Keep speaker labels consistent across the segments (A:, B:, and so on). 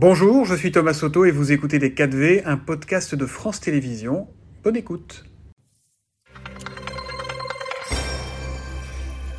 A: Bonjour, je suis Thomas Soto et vous écoutez Les 4V, un podcast de France Télévisions. Bonne écoute.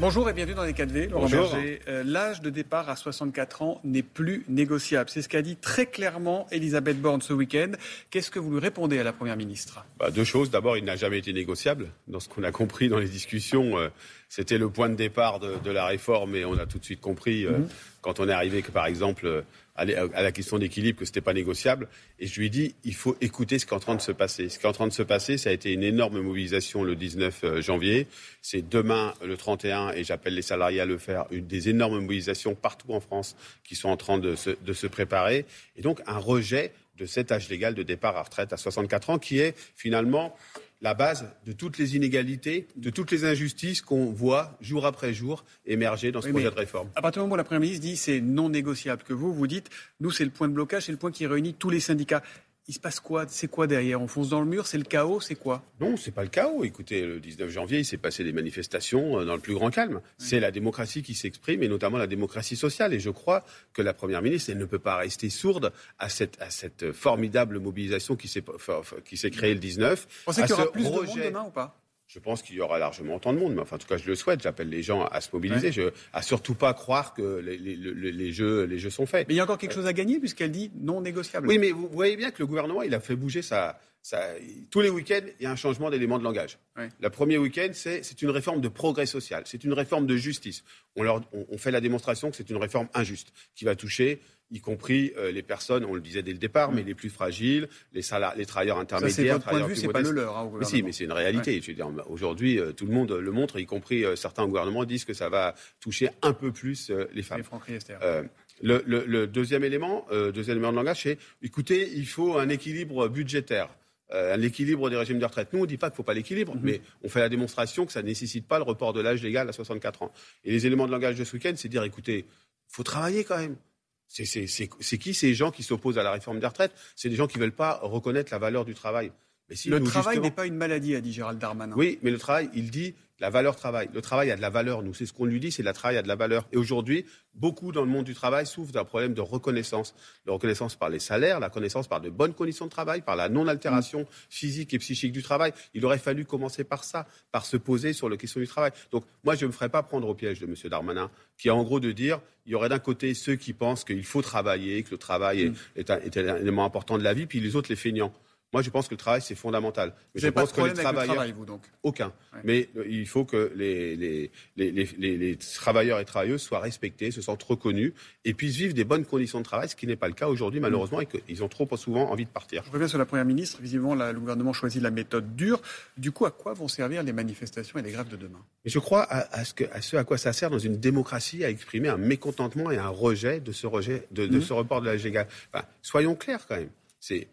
A: Bonjour et bienvenue dans les 4V. Laurent Berger, euh, l'âge de départ à 64 ans n'est plus négociable. C'est ce qu'a dit très clairement Elisabeth Borne ce week-end. Qu'est-ce que vous lui répondez à la Première ministre?
B: Bah, Deux choses. D'abord, il n'a jamais été négociable. Dans ce qu'on a compris dans les discussions, euh, c'était le point de départ de, la réforme et on a tout de suite compris, euh, mhm. quand on est arrivé que, par exemple, à la question d'équilibre que ce n'était pas négociable. Et je lui ai dit, il faut écouter ce qui est en train de se passer. Ce qui est en train de se passer, ça a été une énorme mobilisation le 19 euh, janvier. C'est demain, le 31, et j'appelle les salariés à le faire, une des énormes mobilisations partout en France qui sont en train de se, de se préparer. Et donc, un rejet de cet âge légal de départ à retraite à 64 ans qui est finalement la base de toutes les inégalités, de toutes les injustices qu'on voit jour après jour émerger dans ce projet de réforme.
A: À partir du moment où la Première ministre dit c'est non négociable, que vous, vous dites, nous, c'est le point de blocage, c'est le point qui réunit tous les syndicats il se passe quoi? C'est quoi derrière? On fonce dans le mur? C'est le chaos? C'est quoi?
B: Non, c'est pas le chaos. Écoutez, le 19 janvier, il s'est passé des manifestations euh, dans le plus grand calme. C'est la démocratie qui s'exprime et notamment la démocratie sociale. Et je crois que la Première ministre, elle ne peut pas rester sourde à cette, à cette formidable mobilisation qui s'est, qui s'est créée le 19.
A: Vous pensez qu'il y aura plus de monde demain ou pas?
B: Je pense qu'il y aura largement autant de monde, mais enfin, en tout cas, je le souhaite. J'appelle les gens à se mobiliser, je, à surtout pas croire que les, jeux, les jeux sont faits.
A: Mais il y a encore quelque chose à gagner puisqu'elle dit non négociable.
B: Oui, mais vous voyez bien que le gouvernement, il a fait bouger ça. tous les week-ends, il y a un changement d'élément de langage. Le premier week-end, c'est une réforme de progrès social, c'est une réforme de justice. On, leur, on fait la démonstration que c'est une réforme injuste qui va toucher y compris euh, les personnes, on le disait dès le départ, mais mm. les plus fragiles, les, les travailleurs intermédiaires,
A: c'est votre point de vue, c'est pas le leur. Hein,
B: mais si, mais c'est une réalité. Je veux dire, aujourd'hui, euh, tout le monde le montre, y compris euh, certains gouvernements disent que ça va toucher un peu plus les femmes. Le, le, le, deuxième élément, deuxième élément de langage, c'est écoutez, il faut un équilibre budgétaire. un équilibre des régimes de retraite. Nous, on ne dit pas qu'il ne faut pas l'équilibre, mm-hmm. mais on fait la démonstration que ça ne nécessite pas le report de l'âge légal à 64 ans. Et les éléments de langage de ce week-end, c'est dire, écoutez, il faut travailler quand même. C'est qui ces gens qui s'opposent à la réforme des retraites? C'est des gens qui ne veulent pas reconnaître la valeur du travail.
A: Mais si le travail n'est pas une maladie, a dit Gérald Darmanin.
B: Oui, mais le travail, il dit la valeur travail. Le travail a de la valeur. Nous, c'est ce qu'on lui dit, c'est le travail a de la valeur. Et aujourd'hui, beaucoup dans le monde du travail souffrent d'un problème de reconnaissance. De reconnaissance par les salaires, la reconnaissance par de bonnes conditions de travail, par la non-altération physique et psychique du travail. Il aurait fallu commencer par ça, par se poser sur la question du travail. Donc, moi, je ne me ferai pas prendre au piège de M. Darmanin, qui a en gros de dire, il y aurait d'un côté ceux qui pensent qu'il faut travailler, que le travail est, un, est un élément important de la vie, puis les autres les feignants. Moi, je pense que le travail, c'est fondamental.
A: Mais je pense que les travailleurs. Travail, vous, donc
B: Aucun. Mais euh, il faut que les, les, les, les, travailleurs et travailleuses soient respectés, se sentent reconnus et puissent vivre des bonnes conditions de travail, ce qui n'est pas le cas aujourd'hui, malheureusement, et qu'ils ont trop souvent envie de partir.
A: Je reviens sur la Première ministre. Visiblement, le gouvernement choisit la méthode dure. Du coup, à quoi vont servir les manifestations et les grèves de demain?
B: Je crois à, ce que, à, ce à quoi ça sert dans une démocratie à exprimer un mécontentement et un rejet de ce, rejet, de, mmh. ce report de la. Enfin, soyons clairs quand même. C'est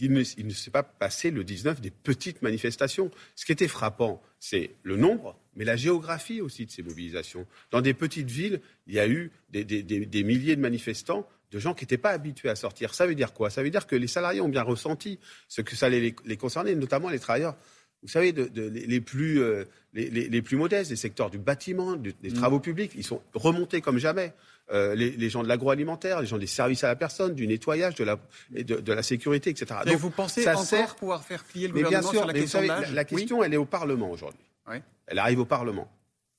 B: il ne, s'est pas passé le 19 des petites manifestations. Ce qui était frappant, c'est le nombre, mais la géographie aussi de ces mobilisations. Dans des petites villes, il y a eu des, milliers de manifestants de gens qui n'étaient pas habitués à sortir. Ça veut dire quoi? Ça veut dire que les salariés ont bien ressenti ce que ça allait les, concerner, notamment les travailleurs vous savez, les, plus, euh, les, plus modestes, des secteurs du bâtiment, des mmh. travaux publics, ils sont remontés comme jamais. Euh, les, gens de l'agroalimentaire, les gens des services à la personne, du nettoyage, de la, de, la sécurité, etc.
A: Donc, vous pensez ça encore sert... pouvoir faire plier le gouvernement sur la question
B: La, question, elle est au Parlement aujourd'hui. Elle arrive au Parlement.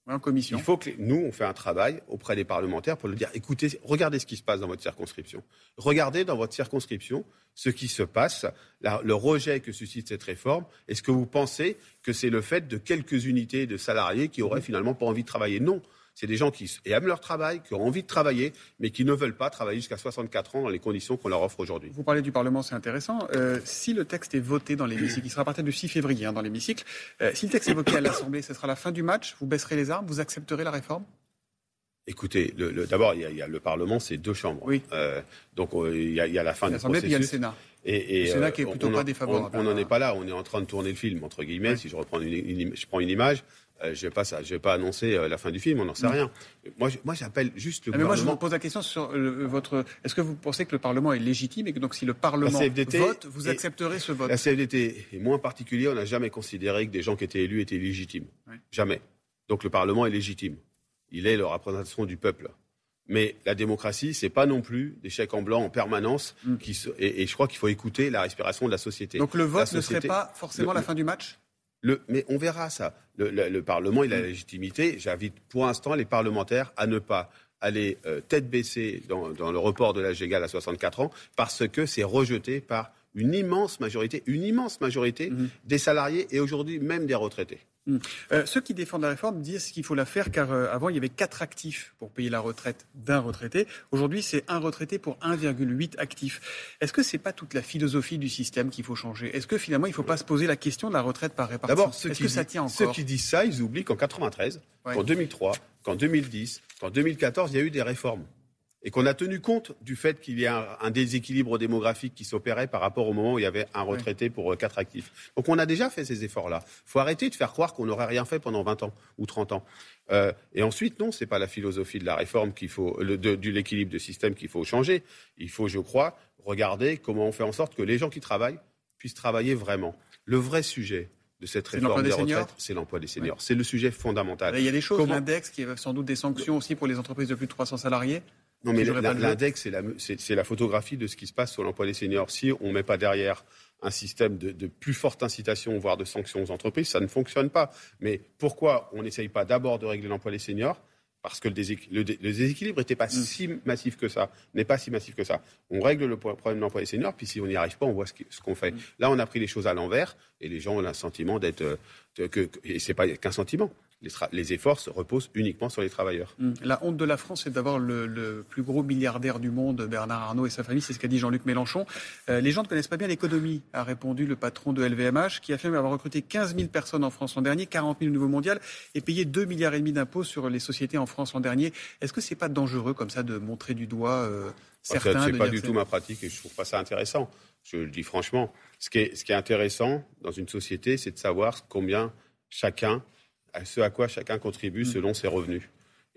A: En commission.
B: Il faut que nous, on fait un travail auprès des parlementaires pour leur dire écoutez, regardez ce qui se passe dans votre circonscription. Regardez dans votre circonscription ce qui se passe, le rejet que suscite cette réforme. Est-ce que vous pensez que c'est le fait de quelques unités de salariés qui auraient finalement pas envie de travailler? Non c'est des gens qui aiment leur travail, qui ont envie de travailler, mais qui ne veulent pas travailler jusqu'à 64 ans dans les conditions qu'on leur offre aujourd'hui.
A: Vous parlez du Parlement, c'est intéressant. Euh, si le texte est voté dans l'hémicycle, il sera à partir du 6 février hein, dans l'hémicycle, euh, si le texte est voté à l'Assemblée, ce sera la fin du match, vous baisserez les armes, vous accepterez la réforme?
B: Écoutez, d'abord, il, y, a le Parlement, c'est deux chambres.
A: Oui.
B: Euh, donc, il y, a, la fin du processus.
A: il y a le Sénat.
B: Et,
A: le Sénat qui est plutôt pas défavorable.
B: On n'en est pas là. On est en train de tourner le film, entre guillemets. Si je reprends une, je prends une image, euh, je ne vais, vais, pas annoncer euh, la fin du film, on n'en sait rien. Moi, j'appelle juste le
A: ah,
B: mais
A: Moi, je vous pose la question sur euh, votre. Est-ce que vous pensez que le Parlement est légitime et que donc si le Parlement vote, vous accepterez ce vote?
B: La CFDT est moins particulier. On n'a jamais considéré que des gens qui étaient élus étaient légitimes. Jamais. Donc le Parlement est légitime. Il est la représentation du peuple. Mais la démocratie, c'est pas non plus des chèques en blanc en permanence. Mm. Qui et, je crois qu'il faut écouter la respiration de la société.
A: Donc le vote ne serait pas forcément la fin du match?
B: Le, mais on verra ça. Le, Parlement, il a la mm. légitimité. J'invite pour l'instant les parlementaires à ne pas aller euh, tête baissée dans, le report de l'âge égal à 64 ans parce que c'est rejeté par une immense majorité, une immense majorité mm. des salariés et aujourd'hui même des retraités.
A: Hmm. Euh, ceux qui défendent la réforme disent qu'il faut la faire car euh, avant il y avait quatre actifs pour payer la retraite d'un retraité. Aujourd'hui c'est un retraité pour 1,8 actifs. Est-ce que c'est pas toute la philosophie du système qu'il faut changer? Est-ce que finalement il ne faut pas se poser la question de la retraite par répartition?
B: D'abord, ceux, qui, ça tient encore? ceux qui disent ça, ils oublient qu'en 93, qu'en 2003, qu'en 2010, qu'en 2014, il y a eu des réformes et qu'on a tenu compte du fait qu'il y a un, déséquilibre démographique qui s'opérait par rapport au moment où il y avait un retraité pour euh, quatre actifs. Donc on a déjà fait ces efforts-là. Il faut arrêter de faire croire qu'on n'aurait rien fait pendant 20 ans ou 30 ans. Euh, et ensuite, non, ce n'est pas la philosophie de la réforme qu'il faut, de, de l'équilibre de système qu'il faut changer. Il faut, je crois, regarder comment on fait en sorte que les gens qui travaillent puissent travailler vraiment. Le vrai sujet, de cette réforme des, retraites, c'est l'emploi des seniors. C'est le sujet fondamental.
A: Il y a des choses, l'index, qui a sans doute des sanctions aussi pour les entreprises de plus de 300 salariés.
B: Non, mais l'index, c'est la, photographie de ce qui se passe sur l'emploi des seniors. Si on ne met pas derrière un système de, plus forte incitation, voire de sanctions aux entreprises, ça ne fonctionne pas. Mais pourquoi on n'essaye pas d'abord de régler l'emploi des seniors? Parce que le, déséquilibre n'était pas mm. si massif que ça, n'est pas si massif que ça. On règle le problème de l'emploi des seniors, puis si on n'y arrive pas, on voit ce qu'on fait. Mm. Là, on a pris les choses à l'envers, et les gens ont le sentiment d'être, euh, que, et c'est pas qu'un sentiment les, efforts se reposent uniquement sur les travailleurs.
A: Hum. La honte de la France, c'est d'avoir le, plus gros milliardaire du monde, Bernard Arnault et sa famille. C'est ce qu'a dit Jean-Luc Mélenchon. Euh, les gens ne connaissent pas bien l'économie, a répondu le patron de LVMH, qui affirme avoir recruté 15 000 personnes en France l'an dernier, 40 000 au niveau mondial, et payé 2 milliards et demi d'impôts sur les sociétés en France l'an dernier. Est-ce que c'est pas dangereux comme ça de montrer du doigt euh, certains
B: Ce n'est pas du tout ma pratique et je trouve pas ça intéressant. Je le dis franchement. Ce qui est, ce qui est intéressant dans une société, c'est de savoir combien chacun à ce à quoi chacun contribue mm. selon ses revenus.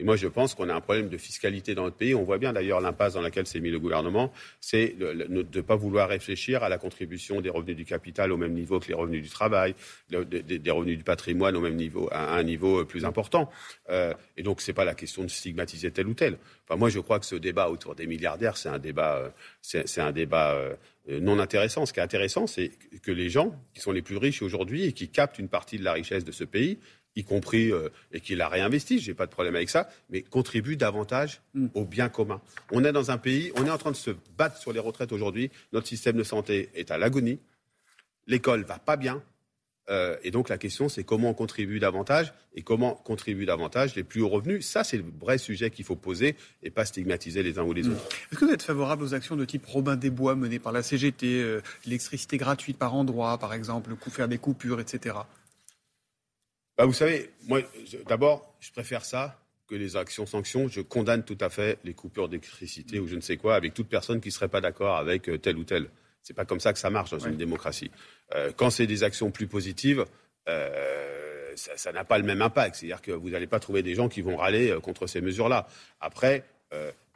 B: Et moi, je pense qu'on a un problème de fiscalité dans notre pays. On voit bien d'ailleurs l'impasse dans laquelle s'est mis le gouvernement, c'est de ne pas vouloir réfléchir à la contribution des revenus du capital au même niveau que les revenus du travail, des revenus du patrimoine au même niveau, à un niveau plus important. Euh, et donc, ce n'est pas la question de stigmatiser tel ou tel. Enfin, moi, je crois que ce débat autour des milliardaires, c'est un débat, euh, c'est un débat euh, non intéressant. Ce qui est intéressant, c'est que les gens qui sont les plus riches aujourd'hui et qui captent une partie de la richesse de ce pays y compris, euh, et qu'il a réinvesti, j'ai pas de problème avec ça, mais contribue davantage mm. au bien commun. On est dans un pays, on est en train de se battre sur les retraites aujourd'hui, notre système de santé est à l'agonie, l'école va pas bien, euh, et donc la question c'est comment on contribue davantage et comment contribuent davantage les plus hauts revenus. Ça c'est le vrai sujet qu'il faut poser et pas stigmatiser les uns ou les mm. autres.
A: Est-ce que vous êtes favorable aux actions de type Robin des Bois menées par la CGT, euh, l'électricité gratuite par endroit par exemple, faire des coupures, etc.
B: Bah, vous savez, moi, d'abord, je préfère ça que les actions-sanctions. Je condamne tout à fait les coupures d'électricité ou je ne sais quoi avec toute personne qui ne serait pas d'accord avec euh, tel ou tel. C'est pas comme ça que ça marche dans une démocratie. Euh, quand c'est des actions plus positives, euh, ça n'a pas le même impact. C'est-à-dire que vous n'allez pas trouver des gens qui vont râler contre ces mesures-là. Après,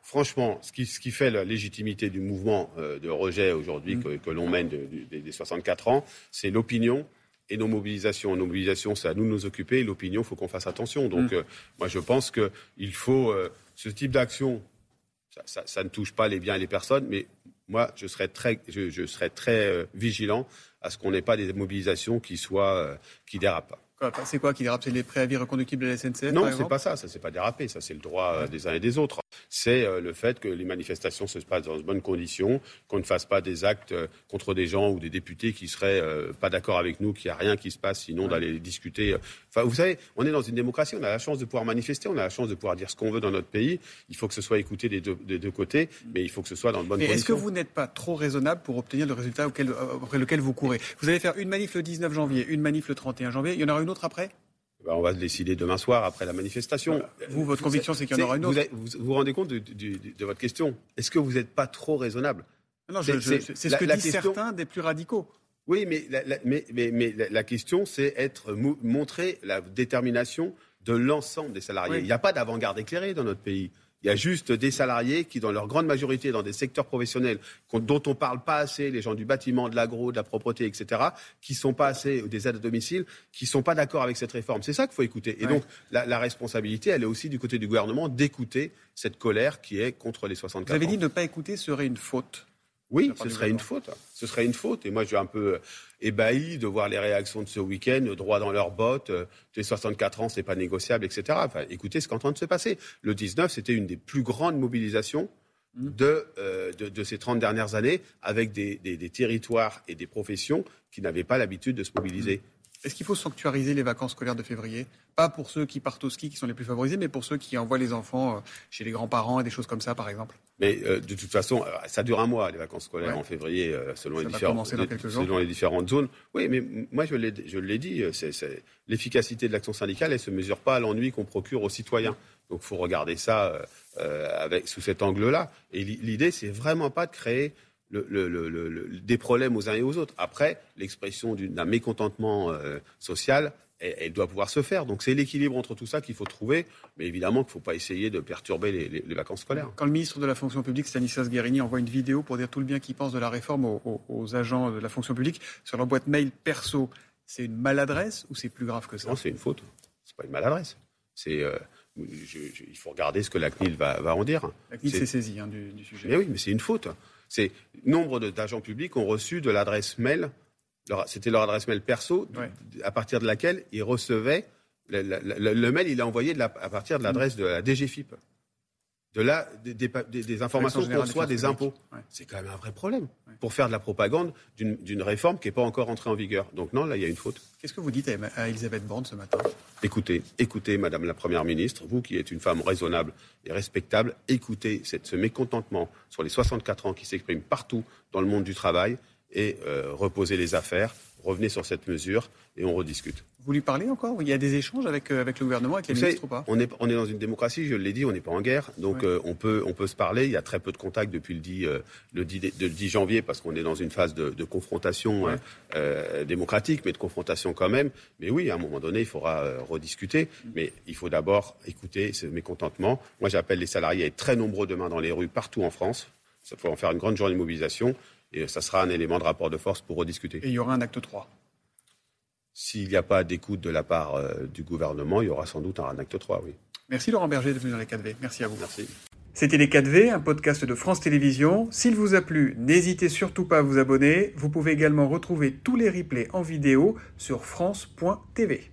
B: franchement, ce qui, ce qui, fait la légitimité du mouvement de rejet aujourd'hui mmh. que, l'on mène des 64 ans, c'est l'opinion et nos mobilisations. Nos mobilisations, c'est à nous de nous occuper. Et l'opinion, il faut qu'on fasse attention. Donc, mm. euh, moi, je pense qu'il faut euh, ce type d'action. Ça, ne touche pas les biens et les personnes, mais moi, je serais très, je, serais très euh, vigilant à ce qu'on n'ait pas des mobilisations qui soient qui dérapent.
A: C'est quoi qui dérape C'est les préavis reconductibles de la SNCF
B: Non, c'est pas ça. Ça, c'est pas dérapé. Ça, c'est le droit des uns et des autres c'est euh, le fait que les manifestations se passent dans de bonnes conditions, qu'on ne fasse pas des actes euh, contre des gens ou des députés qui seraient euh, pas d'accord avec nous, qu'il n'y a rien qui se passe, sinon d'aller discuter. Enfin, vous savez, on est dans une démocratie, on a la chance de pouvoir manifester, on a la chance de pouvoir dire ce qu'on veut dans notre pays. Il faut que ce soit écouté des deux, côtés, mais il faut que ce soit dans bonnes conditions.
A: Est-ce que vous n'êtes pas trop raisonnable pour obtenir le résultat auquel, après lequel vous courez? Vous allez faire une manif le 19 janvier, une manif le 31 janvier, il y en aura une autre après?
B: Ben, on va décider demain soir après la manifestation.
A: Vous, votre conviction, c'est qu'il y en aura une autre.
B: Vous vous, rendez compte de, votre question? Est-ce que vous n'êtes pas trop raisonnable?
A: Non, c'est ce que disent certains des plus radicaux.
B: Oui, mais la, mais, mais, la question, c'est être montrer la détermination de l'ensemble des salariés. Il n'y a pas d'avant-garde éclairée dans notre pays. Il y a juste des salariés qui, dans leur grande majorité, dans des secteurs professionnels dont on ne parle pas assez, les gens du bâtiment, de l'agro, de la propreté, etc., qui sont pas assez, des aides à domicile, qui sont pas d'accord avec cette réforme. C'est ça qu'il faut écouter. Et donc, la, la, responsabilité, elle est aussi du côté du gouvernement d'écouter cette colère qui est contre les 64
A: Vous avez dit ne pas écouter serait une faute.
B: Oui, ce serait une faute. Ce serait une faute. Et moi, je suis un peu ébahi de voir les réactions de ce week-end, droit dans leurs bottes. Euh, les 64 ans, c'est pas négociable, etc. Enfin, écoutez ce qui est en train de se passer. Le 19, c'était une des plus grandes mobilisations mmh. euh, de, de, ces 30 dernières années, avec des, des, territoires et des professions qui n'avaient pas l'habitude de se mobiliser.
A: Est-ce qu'il faut sanctuariser les vacances scolaires de février? Pas pour ceux qui partent au ski, qui sont les plus favorisés, mais pour ceux qui envoient les enfants euh, chez les grands-parents et des choses comme ça, par exemple?
B: Mais euh, de toute façon, ça dure un mois, les vacances scolaires en février, euh, selon, les différentes, selon les différentes zones. Oui, mais moi, je l'ai dit, l'efficacité de l'action syndicale, elle ne se mesure pas à l'ennui qu'on procure aux citoyens. Donc, il faut regarder ça avec, sous cet angle-là. Et l'idée, c'est vraiment pas de créer le, des problèmes aux uns et aux autres. Après, l'expression d'un mécontentement euh, social, elle, doit pouvoir se faire. Donc c'est l'équilibre entre tout ça qu'il faut trouver, mais évidemment qu'il ne faut pas essayer de perturber les, vacances scolaires.
A: Quand le ministre de la fonction publique, Stanislas Guérini, envoie une vidéo pour dire tout le bien qu'il pense de la réforme aux, agents de la fonction publique sur leur boîte mail perso, c'est une maladresse ou c'est plus grave que ça?
B: Non, c'est une faute. C'est pas une maladresse. C'est euh, il faut regarder ce que la CNIL va, va en dire.
A: La CNIL s'est saisie hein, du, du, sujet.
B: Mais oui, mais c'est une faute. C'est nombre d'agents publics ont reçu de l'adresse mail, c'était leur adresse mail perso, à partir de laquelle ils recevaient le, mail, il est envoyé à partir de l'adresse de la DGFIP de là des, informations qu'on reçoit des impôts. C'est quand même un vrai problème pour faire de la propagande d'une réforme qui n'est pas encore entrée en vigueur. Donc non, là, il y a une faute.
A: Qu'est-ce que vous dites à Elisabeth Borne ce matin?
B: Écoutez, écoutez, Madame la Première ministre, vous qui êtes une femme raisonnable et respectable, écoutez cette, ce mécontentement sur les 64 ans qui s'exprime partout dans le monde du travail et euh, reposez les affaires, revenez sur cette mesure et on rediscute.
A: Vous lui parlez encore? Il y a des échanges avec, euh, avec le gouvernement, avec les ministres ou pas?
B: on est, on est dans une démocratie, je l'ai dit, on n'est pas en guerre, donc euh, on, peut, on peut se parler. Il y a très peu de contacts depuis le 10, euh, le 10, le 10 janvier parce qu'on est dans une phase de, de confrontation démocratique, mais de confrontation quand même. Mais oui, à un moment donné, il faudra rediscuter, mais il faut d'abord écouter ce mécontentement. Moi, j'appelle les salariés à être très nombreux demain dans les rues partout en France. Ça faut en faire une grande journée de mobilisation et ça sera un élément de rapport de force pour rediscuter.
A: Et il y aura un acte 3
B: s'il n'y a pas d'écoute de la part euh, du gouvernement, il y aura sans doute un acte 3, oui.
A: Merci Laurent Berger de venir dans les 4V. Merci à vous.
B: Merci.
A: C'était Les 4V, un podcast de France Télévisions. S'il vous a plu, n'hésitez surtout pas à vous abonner. Vous pouvez également retrouver tous les replays en vidéo sur France.tv.